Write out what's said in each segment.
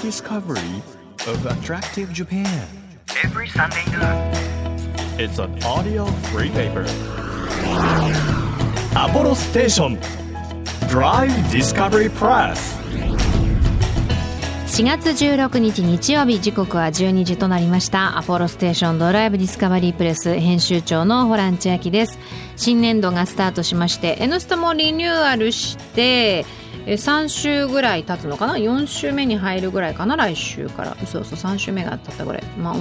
discovery of attractive Japan. every Sunday noon. It's an audio free paper. Apollo Station Drive Discovery Press 4月16日日曜日時刻は12時となりましたアポロステーションドライブディスカバリープレス編集長のホラン千秋です新年度がスタートしまして「N スタ」もリニューアルしてえ3週ぐらい経つのかな？4週目に入るぐらいかな？来週から。そうそう3週目が経ったぐらい。まあ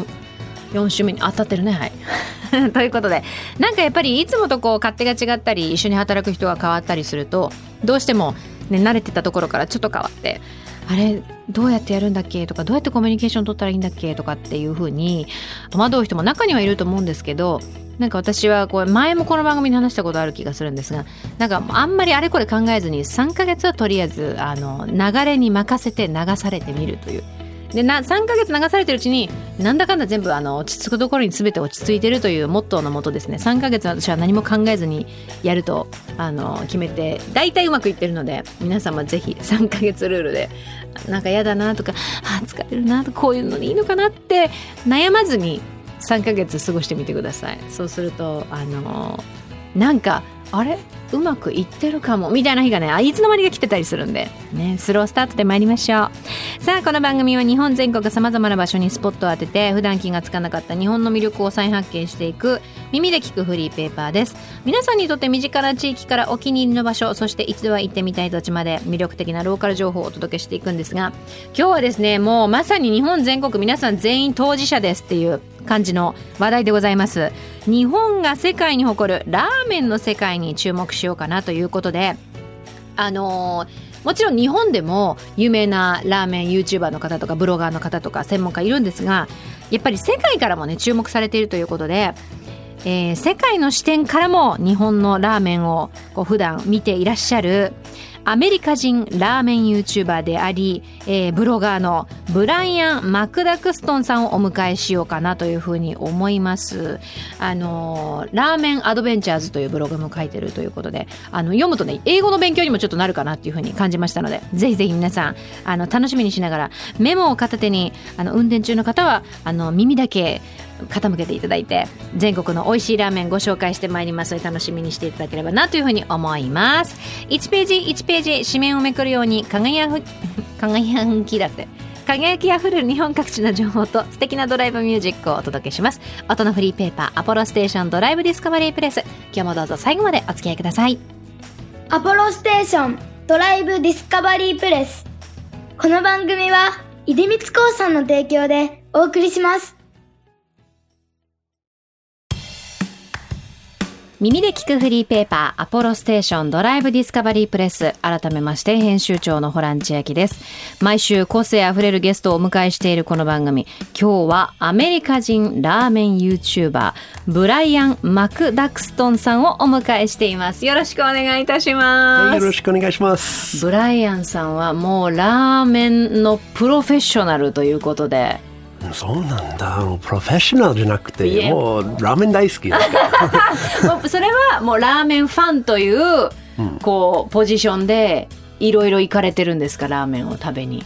4週目に当たってるね。はい。ということでなんかやっぱりいつもとこう勝手が違ったり一緒に働く人が変わったりするとどうしても、ね、慣れてたところからちょっと変わってあれどうやってやるんだっけ？とかどうやってコミュニケーション取ったらいいんだっけ？とかっていうふうに戸惑う人も中にはいると思うんですけどなんか私はこう前もこの番組で話したことある気がするんですがなんかあんまりあれこれ考えずに3ヶ月はとりあえずあの流れに任せて流されてみるという。でな3ヶ月流されてるうちになんだかんだ全部あの落ち着くところに全て落ち着いてるというモットーのもとですね3ヶ月私は何も考えずにやるとあの決めて大体うまくいってるので皆様ぜひ3ヶ月ルールでなんか嫌だなとかあ疲れるなとかこういうのでいいのかなって悩まずに3ヶ月過ごしてみてください。そうするとあのなんかあれ？うまくいってるかも。みたいな日がねあいつの間にか来てたりするんで。ねスロースタートで参りましょう。さあこの番組は日本全国さまざまな場所にスポットを当てて普段気がつかなかった日本の魅力を再発見していく耳で聞くフリーペーパーです。皆さんにとって身近な地域からお気に入りの場所そして一度は行ってみたい土地まで魅力的なローカル情報をお届けしていくんですが今日はですねもうまさに日本全国皆さん全員当事者ですっていう感じの話題でございます。日本が世界に誇るラーメンの世界に注目しようかなということであのーもちろん日本でも有名なラーメン YouTuber の方とかブロガーの方とか専門家いるんですがやっぱり世界からもね注目されているということで、えー世界の視点からも日本のラーメンをこう普段見ていらっしゃるアメリカ人ラーメン YouTuber であり、えーブロガーのブライアン・マクダクストンさんをお迎えしようかなというふうに思います。あのーラーメンアドベンチャーズというブログも書いてるということで、あの読むとね、英語の勉強にもちょっとなるかなっていうふうに感じましたので、ぜひぜひ皆さん、あの楽しみにしながらメモを片手に、あの運転中の方はあの耳だけ傾けていただいて全国の美味しいラーメンご紹介してまいります。ので楽しみにしていただければなというふうに思います。1ページ1ページ紙面をめくるように輝く輝きだって輝きあふれる日本各地の情報と素敵なドライブミュージックをお届けします。音のフリーペーパーアポロステーションドライブディスカバリープレス。今日もどうぞ最後までお付き合いください。アポロステーションドライブディスカバリープレス。この番組は出光興産の提供でお送りします。耳で聞くフリーペーパーアポロステーションドライブディスカバリープレス。改めまして編集長のホラン千秋です。毎週個性あふれるゲストをお迎えしているこの番組。今日はアメリカ人ラーメン YouTuber ブライアン・マクダクストンさんをお迎えしています。よろしくお願いいたします、よろしくお願いします。ブライアンさんはもうラーメンのプロフェッショナルということでそうなんだ。もうプロフェッショナルじゃなくて、もうラーメン大好きだから。もうそれはもうラーメンファンという、こうポジションでいろいろ行かれてるんですかラーメンを食べに。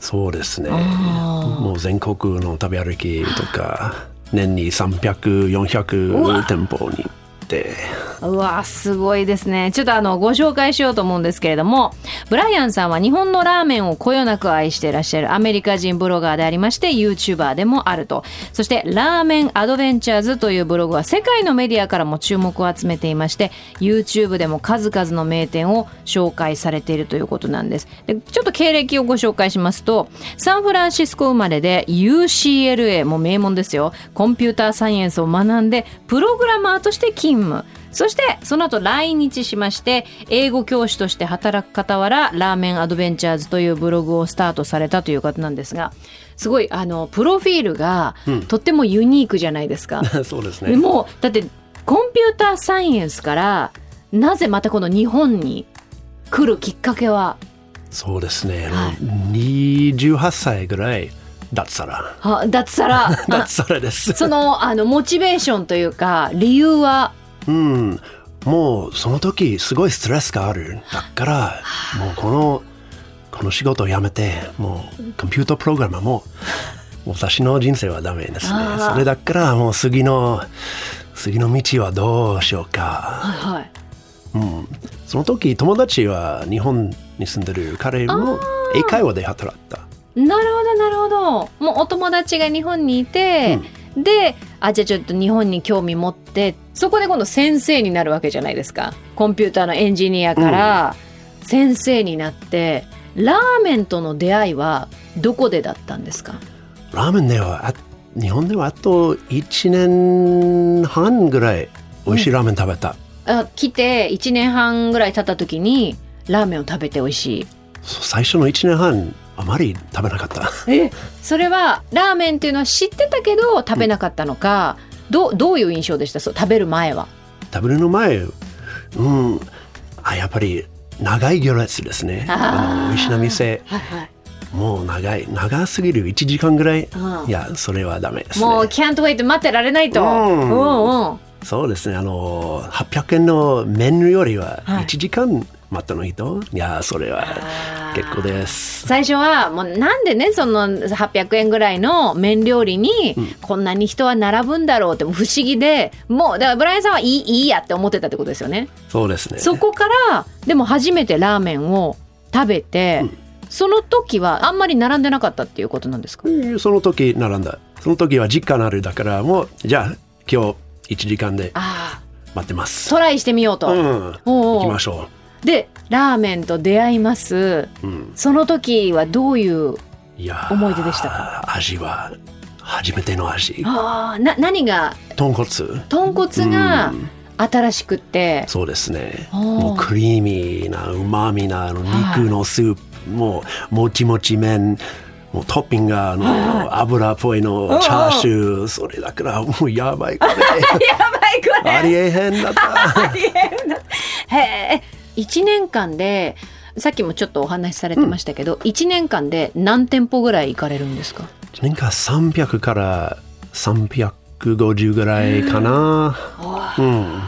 そうですね。あもう全国の食べ歩きとか、年に300、400店舗に行って、うわすごいですね。ちょっとあのご紹介しようと思うんですけれどもブライアンさんは日本のラーメンをこよなく愛していらっしゃるアメリカ人ブロガーでありまして YouTuber でもあると。そしてラーメンアドベンチャーズというブログは世界のメディアからも注目を集めていまして YouTube でも数々の名店を紹介されているということなんです。でちょっと経歴をご紹介しますとサンフランシスコ生まれで UCLA も名門ですよ。コンピューターサイエンスを学んでプログラマーとして勤務。そしてその後来日しまして英語教師として働く傍らラーメンアドベンチャーズというブログをスタートされたという方なんですがすごいあのプロフィールがとってもユニークじゃないですか。そうですね。でもうだってコンピューターサイエンスからなぜまたこの日本に来るきっかけは？そうですね。はい28歳ぐらい脱サラ。あ脱サラあ脱サラです。そのあのモチベーションというか理由は？うん。もうその時すごいストレスがある。だから、もうこの、ここの仕事を辞めてもうコンピュータープログラマーも私の人生はダメですね。それだからもう次の次の道はどうしようか。はいその時友達は日本に住んでる彼も英会話で働いた。なるほどなるほど。もうお友達が日本にいて、であじゃあちょっと日本に興味持ってそこで今度先生になるわけじゃないですか。コンピューターのエンジニアから先生になって、ラーメンとの出会いはどこでだったんですか？ラーメンではあ日本ではあと1年半ぐらい美味しいラーメン食べた、あ来て1年半ぐらい経った時にラーメンを食べて美味しい。最初の1年半あまり食べなかった。えそれはラーメンっていうのは知ってたけど食べなかったのか、どうどういう印象でした？そう食べる前は。食べるの前うん。あやっぱり長い行列ですね。あの美味しいな店。はいはい。もう長い。長すぎる。1時間ぐらい、うん。いやそれはダメですね。もう can't wait 待ってられないと、うん。うんうん。そうですね。あの800円のメニューよりははい1時間待ったの人、い、やそれは結構です。最初はもうなんでねその800円ぐらいの麺料理にこんなに人は並ぶんだろうって不思議でもうだからブライアンさんはいいいいやって思ってたってことですよね。そうですね。そこからでも初めてラーメンを食べて、その時はあんまり並んでなかったっていうことなんですか？うんその時並んだ。その時は実家のあるだからもうじゃあ今日1時間で待ってます。トライしてみようと。うん。おうおう。行きましょでラーメンと出会います。う、うん、その時はどういういやー思い出でしたか？味は初めての味。あーな何が？豚骨。豚骨がうん。新しくって、そうですね。もうクリーミーなうまみなあの肉のスープ、もうもちもち麺。もうトッピングがあの、油っぽいのチャーシュー。それだからもうやばいこれ。やばいこれ。ありえへんだったへえ1年間でさっきもちょっとお話しされてましたけど、1年間で何店舗ぐらい行かれるんですか？年間300から350ぐらいかな。うん。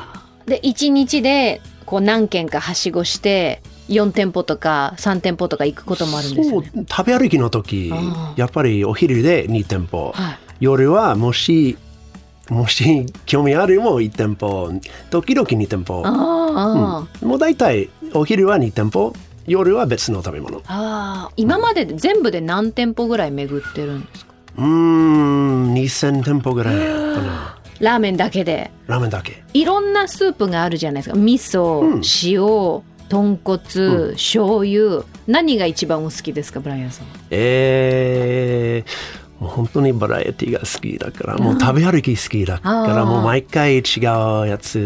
で1日でこう何軒かはしごして4店舗とか3店舗とか行くこともあるんですそうよね。食べ歩きの時やっぱりお昼で2店舗、はい。夜はもしもし興味あるも1店舗。時々2店舗。あー、もう大体お昼は2店舗。夜は別の食べ物。うあー。今までで全部で何店舗ぐらい巡ってるんですか？ーん。2000店舗ぐらいかな。ラーメンだけで。ラーメンだけ。いろんなスープがあるじゃないですか。味噌、うん。塩豚骨、醤油。何が一番お好きですかブライアンさんえーもう本当にバラエティが好きだからもう食べ歩き好きだからもう毎回違うやつ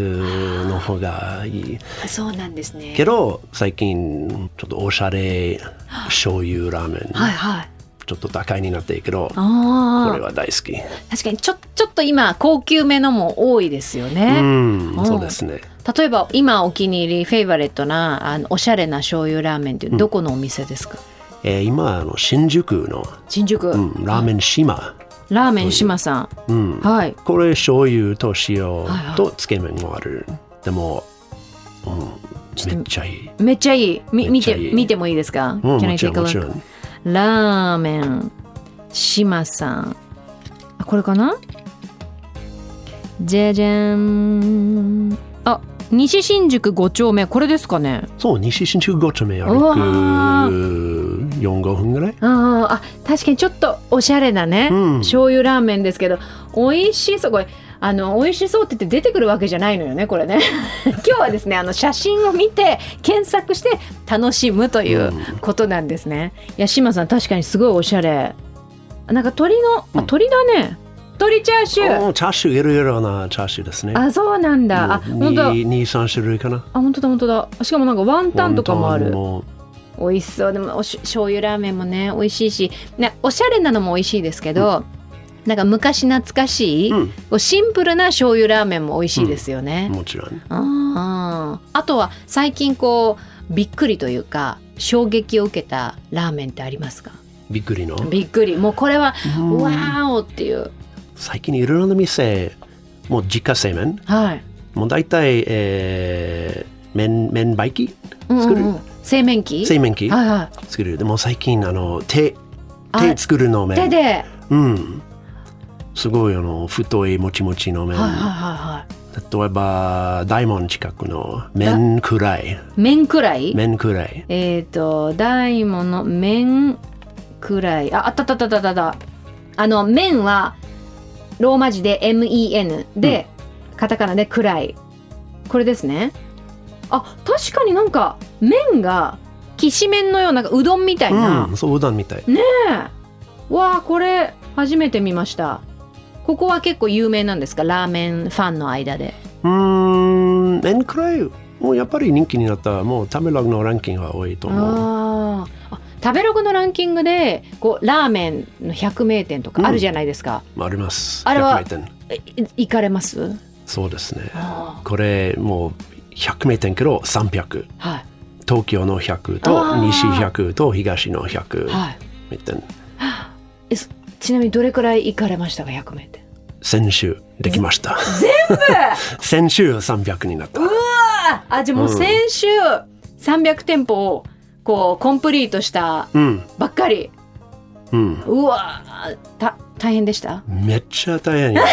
の方がいい。そうなんですね。けど最近ちょっとおしゃれ醤油ラーメンはいはい。ちょっと高いになってるけどこあれは大好き。確かにちょちょっと今高級めのも多いですようね、ん。そうですね。例えば今お気に入りフェイバレットなあのおしゃれな醤油ラーメンってどこのお店ですか、えー今あの新宿の、新宿、うん、ラーメン島、ラーメン島さうん。んはい。これ醤油と塩はいとつけ麺もある。でも、うん、ちょっとめっちゃいい。めっちゃいい。み見て見てもいいですか、うん Can も I take a look? ラーメン島さん。あこれかな？じゃじゃんあ西新宿5丁目これですかね？そう西新宿5丁目歩くー。45分ぐらい？あーあ確かにちょっとおしゃれなね、うん。醤油ラーメンですけど美味しそうこれあの美味しそうって言って出てくるわけじゃないのよねこれね。今日はですねあの写真を見て検索して楽しむということなんですね、いや島さん確かにすごいおしゃれ。なんか鶏の、あうん。鶏だね鶏チャーシュー。チャーシューいろいろなチャーシューですね。あそうなんだ。あ本当。だ23種類かな。あ本当だ本当だ。しかもなんかワンタンとかもある。美味しそう。でもおし醤油ラーメンもね美味しいし、ね、おしゃれなのも美味しいですけど、なんか昔懐かしい、うん。シンプルな醤油ラーメンも美味しいですよね。もちろん。あー。あとは最近こうびっくりというか衝撃を受けたラーメンってありますか？びっくりの？びっくり。もうこれは、わーおっていう最近いろいろな店もう自家製麺。はい。もう大体、えー、麺麺バイキうんうん作る、うん。製麺機？製麺機はいは作る。でも最近あの手あ手作るのい。麺。手で？はいうん。すごいあの太いもちもちの麺、はいはいはい。例えば大門近くの麺くらい。麺くらい？麺くらい。えっ、と、大門の麺くらい。あ、あったあったあったった。あの、麺は、ローマ字で MEN で、カタカナでくらい。これですね。あ、確かになんか、麺が、きしめんのような、うどんみたいな。うんそううどんみたいねえ。わあ、これ、初めて見ました。ここは結構有名なんですか？ラーメンファンの間で。うーん麺くらいもうやっぱり人気になったもう食べログのランキングが多いと思うあーあ食べログのランキングでこうラーメンの百名店とかあるじゃないですか、あります。あれは100行かれます？そうですね。あこれもう100名店けど300ーはい。東京の100と西100と東の100はい。ちなみにどれくらい行かれましたか？百名店。先週できました。先週300になった。うわー！あじゃあもう先週300店舗をこうコンプリートしたうん。ばっかり。うん。うわーた大変でした？めっちゃ大変よ。好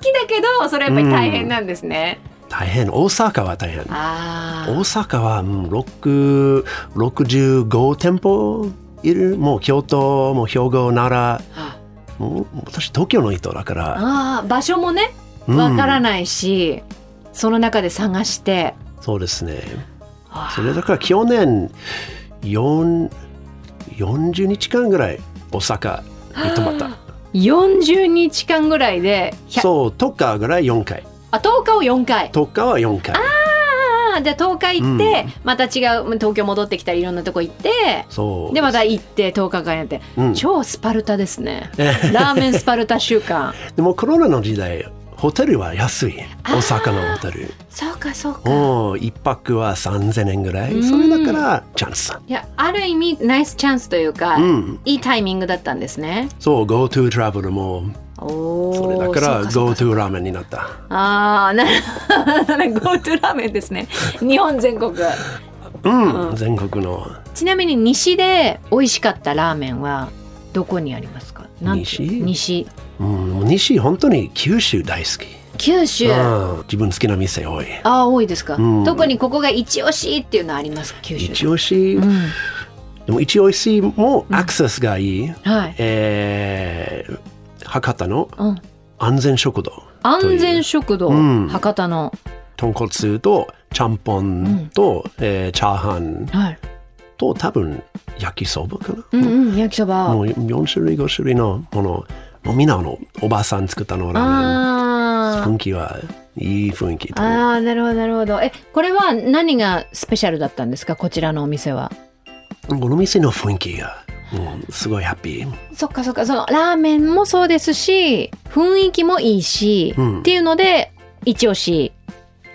きだけどそれやっぱり大変なんですね、大変。大阪は大変。あ大阪はうん6 65店舗いる。もう京都もう兵庫奈あ。良もう私東京の人だから。あー場所もねうん。わからないし、その中で探して。そうですねそれだから去年4 40日間ぐらい大阪に泊まった。40日間ぐらいで100そう10日ぐらい4回。あ10日を4回。10日は4回。ああじゃあ10日行って、うん。また違う東京戻ってきたりいろんなとこ行ってそうでまた行って10日間やって、うん。超スパルタですね。ラーメンスパルタ週間。でもコロナの時代ホテルは安い。大阪のホテル。そうかそうか。もう一泊は3000円ぐらうんい。それだからチャンスいやある意味ナイスチャンスというか、うん。いいタイミングだったんですね。そう GoTo トラベルもおおそれだから GoTo ラーメンになった。ああなるほど。GoTo ラーメンですね。日本全国。うん、全国の。ちなみに西で美味しかったラーメンはどこにありますか？西？西うん、西本当に九州大好き、九州？うん、自分好きな店多い。ああ多いですか、うん。特にここが一押しっていうのあります？九州一押し、うん。でも一押しもアクセスがいい、はい、えー博多のうん、安全食堂安全食堂、うん。博多の。豚骨とちゃんぽんと、えーチャーハンはい。と多分焼きそばかな、うんうん焼きそば。もう4種類5種類のものもうみんなあのおばあさん作ったのラーメン。あ雰囲気はいい雰囲気ーあーなるほどなるほど。えこれは何がスペシャルだったんですか？こちらのお店は。この店の雰囲気が、うん、すごいハッピー。そっかそっかそのラーメンもそうですし雰囲気もいいし、うん。っていうので一押し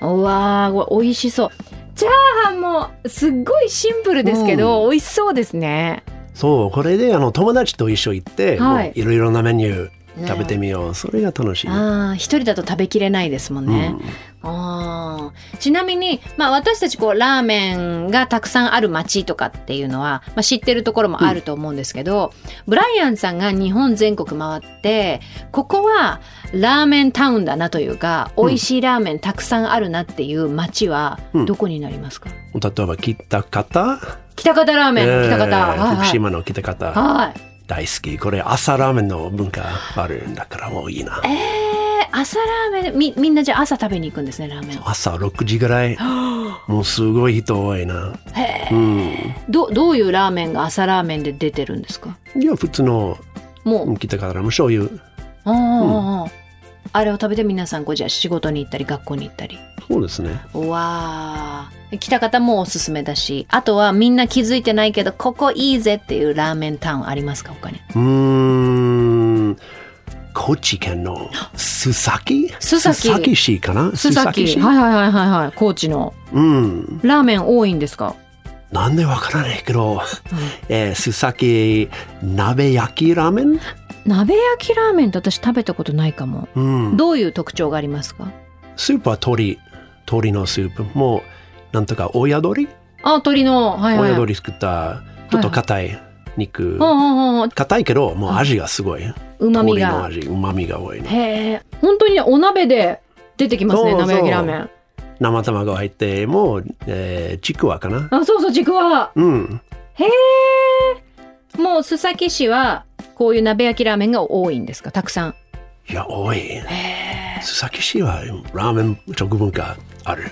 うわー美味しそう。チャーハンもすっごいシンプルですけど、美味しそうですねそうこれであの友達と一緒行って、はい。ろいろなメニュね。ー食べてみよう、それが楽しい、ああ一人だと食べきれないですもんね、あー。ちなみに、まあ、私たちこうラーメンがたくさんある街とかっていうのは、まあ、知ってるところもあると思うんですけど、ブライアンさんが日本全国回ってここはラーメンタウンだなというか美味しいラーメンたくさんあるなっていう街はうん。どこになりますか、例えば北方、北方ラーメンの北方、えーはい。福島の北方、はい。大好き。これ朝ラーメンの文化あるんだからもういいな、えー、朝ラーメンみみんなじゃあ朝食べに行くんですねラーメン。を朝6時ぐらい。もうすごい人多いな。へうん。どどういうラーメンが朝ラーメンで出てるんですか？いや普通のもう、北方の醤油。ああ、あれを食べて皆さんこうじゃあ仕事に行ったり学校に行ったり。そうですね。うわー。北方もおすすめだしあとはみんな気づいてないけどここいいぜっていうラーメンタウンありますか他に？うーん。高知県の須崎？須崎。須崎市かな？須崎。市？はいはいはいはいはい。高知の。うん。ラーメン多いんですか？なんでわからないけど、えー須崎鍋焼きラーメン？鍋焼きラーメンって私食べたことないかも。うん。どういう特徴がありますか？スープは鶏。鶏のスープ。もうなんとか親鶏？あ鶏の。はいはい。親鳥作ったちょっと硬い肉。うんうんうん硬いけどもう味がすごい、うまみが味うまみが多いの。へえ本当にねお鍋で出てきますね鍋焼きラーメン。生卵入ってもう、えーちくわかな。あそうそうちくわ。うん。へえもう須崎市はこういう鍋焼きラーメンが多いんですか？たくさん。いや多い。須崎市はラーメン食文化ある。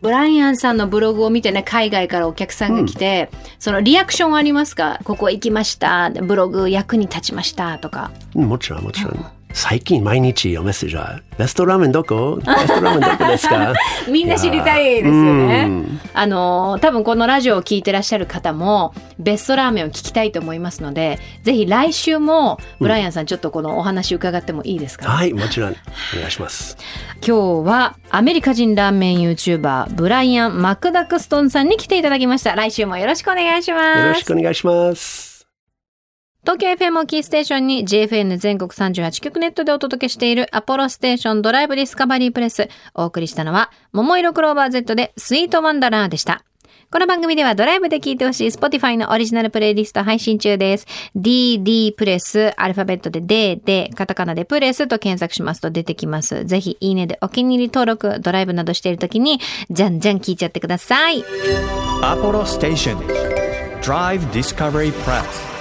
ブライアンさんのブログを見てね海外からお客さんが来て、そのリアクションありますか？ここ行きました。ブログ役に立ちましたとか。うんもちろんもちろん最近毎日おメッセージはベストラーメンどこ？ベストラーメンどこですか？みんな知りたいですようねんあの多分このラジオを聞いてらっしゃる方もベストラーメンを聞きたいと思いますのでぜひ来週もブライアンさんちょっとこのお話伺ってもいいですか、はいもちろん。お願いします。今日はアメリカ人ラーメン YouTuber ブライアン・マクダクストンさんに来ていただきました。来週もよろしくお願いします。よろしくお願いします東京 FM をキーステーションに JFN 全国38局ネットでお届けしているアポロステーションドライブディスカバリープレス。お送りしたのは、桃色クローバー Z でスイートワンダラーでした。この番組ではドライブで聴いてほしい Spotify のオリジナルプレイリスト配信中です。DD プレス、アルファベットで D で、カタカナでプレスと検索しますと出てきます。ぜひいいねでお気に入り登録、ドライブなどしているときに、じゃんじゃん聞いちゃってください。Apollo Station Drive Discovery Press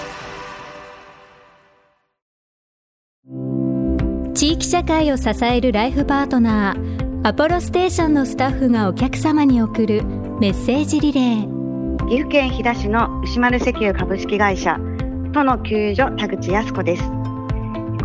地域社会を支えるライフパートナーアポロステーションのスタッフがお客様に送るメッセージリレー。岐阜県飛騨市の牛丸石油株式会社都の給油所田口康子です。こ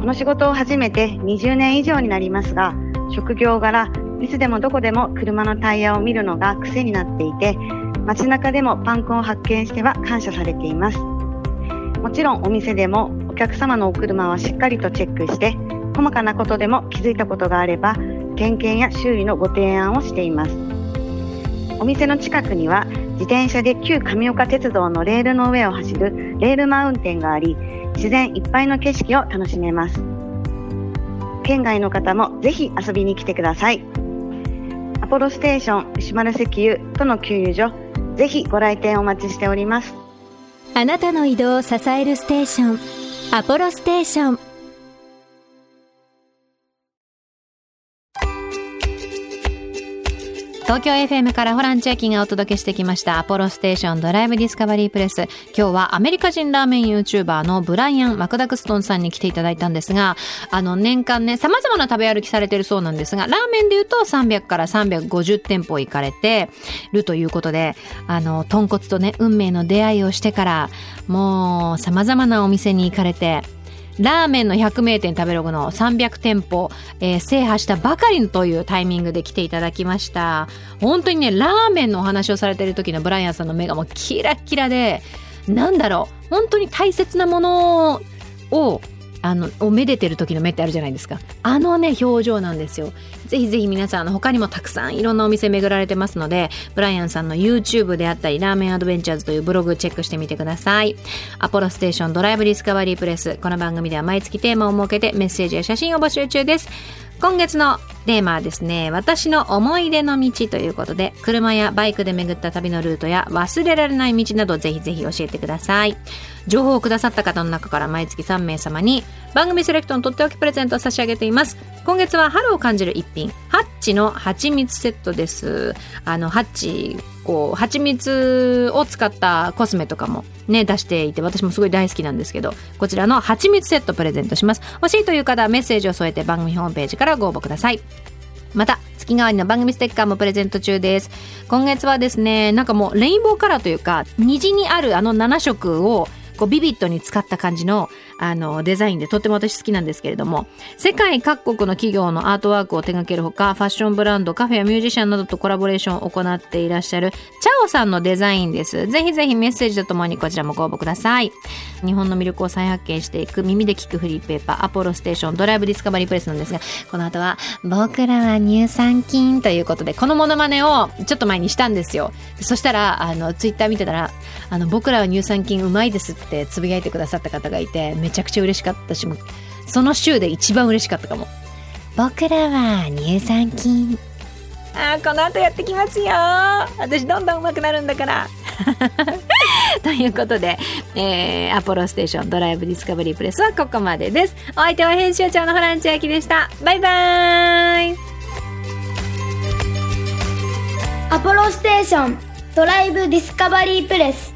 の仕事を始めて20年以上になりますが職業柄いつでもどこでも車のタイヤを見るのが癖になっていて街中でもパンクを発見しては感謝されています。もちろんお店でもお客様のお車はしっかりとチェックして細かなことでも気づいたことがあれば点検や修理のご提案をしています。お店の近くには自転車で旧上岡鉄道のレールの上を走るレールマウンテンがあり自然いっぱいの景色を楽しめます。県外の方もぜひ遊びに来てください。アポロステーション牛丸石油との給油所ぜひご来店お待ちしております。あなたの移動を支えるステーションアポロステーション。東京 FM からホラン千秋がお届けしてきましたアポロステーションドライブディスカバリープレス。今日はアメリカ人ラーメン YouTuber のブライアン・マクダクストンさんに来ていただいたんですが、あの年間ね、様々な食べ歩きされてるそうなんですが、ラーメンで言うと300から350店舗行かれてるということで、あの、豚骨とね、運命の出会いをしてから、もう様々なお店に行かれて、ラーメンの100名店食べログの300店舗、えー制覇したばかりというタイミングで来ていただきました。本当にね、ラーメンのお話をされてる時のブライアンさんの目がもうキラキラで、なんだろう、本当に大切なものを、あの、をめでてる時の目ってあるじゃないですか。あのね、表情なんですよ。ぜひぜひ皆さん、あの、他にもたくさんいろんなお店巡られてますので、ブライアンさんの YouTube であったり、ラーメンアドベンチャーズというブログチェックしてみてください。アポロステーションドライブディスカバリープレス。この番組では毎月テーマを設けてメッセージや写真を募集中です。今月のテーマはですね、私の思い出の道ということで、車やバイクで巡った旅のルートや忘れられない道などぜひぜひ教えてください。情報をくださった方の中から毎月3名様に番組セレクトのとっておきプレゼントを差し上げています。今月は春を感じる一品、ハッチの蜂蜜セットです。あの、ハッチ、こう、蜂蜜を使ったコスメとかもね、出していて、私もすごい大好きなんですけど、こちらの蜂蜜セットプレゼントします。欲しいという方はメッセージを添えて番組ホームページからご応募ください。また、月替わりの番組ステッカーもプレゼント中です。今月はですね、なんかもうレインボーカラーというか、虹にあるあの7色をこうビビッドに使った感じのあのデザインでとっても私好きなんですけれども世界各国の企業のアートワークを手掛けるほかファッションブランドカフェやミュージシャンなどとコラボレーションを行っていらっしゃるチャオさんのデザインです。ぜひぜひメッセージとともにこちらもご応募ください。日本の魅力を再発見していく耳で聞くフリーペーパーアポロステーションドライブディスカバリープレスなんですがこの後は僕らは乳酸菌ということでこのモノマネをちょっと前にしたんですよ。そしたらあのツイッター見てたらあの僕らは乳酸菌うまいですってつぶやいてくださった方がいてめちゃくちゃ嬉しかったしその週で一番嬉しかったかも。僕らは乳酸菌。あーこの後やってきますよ。私どんどん上手くなるんだから。ということで、えー、アポロステーションドライブディスカバリープレスはここまでです。お相手は編集長のホラン千秋でした。バイバーイ。アポロステーションドライブディスカバリープレス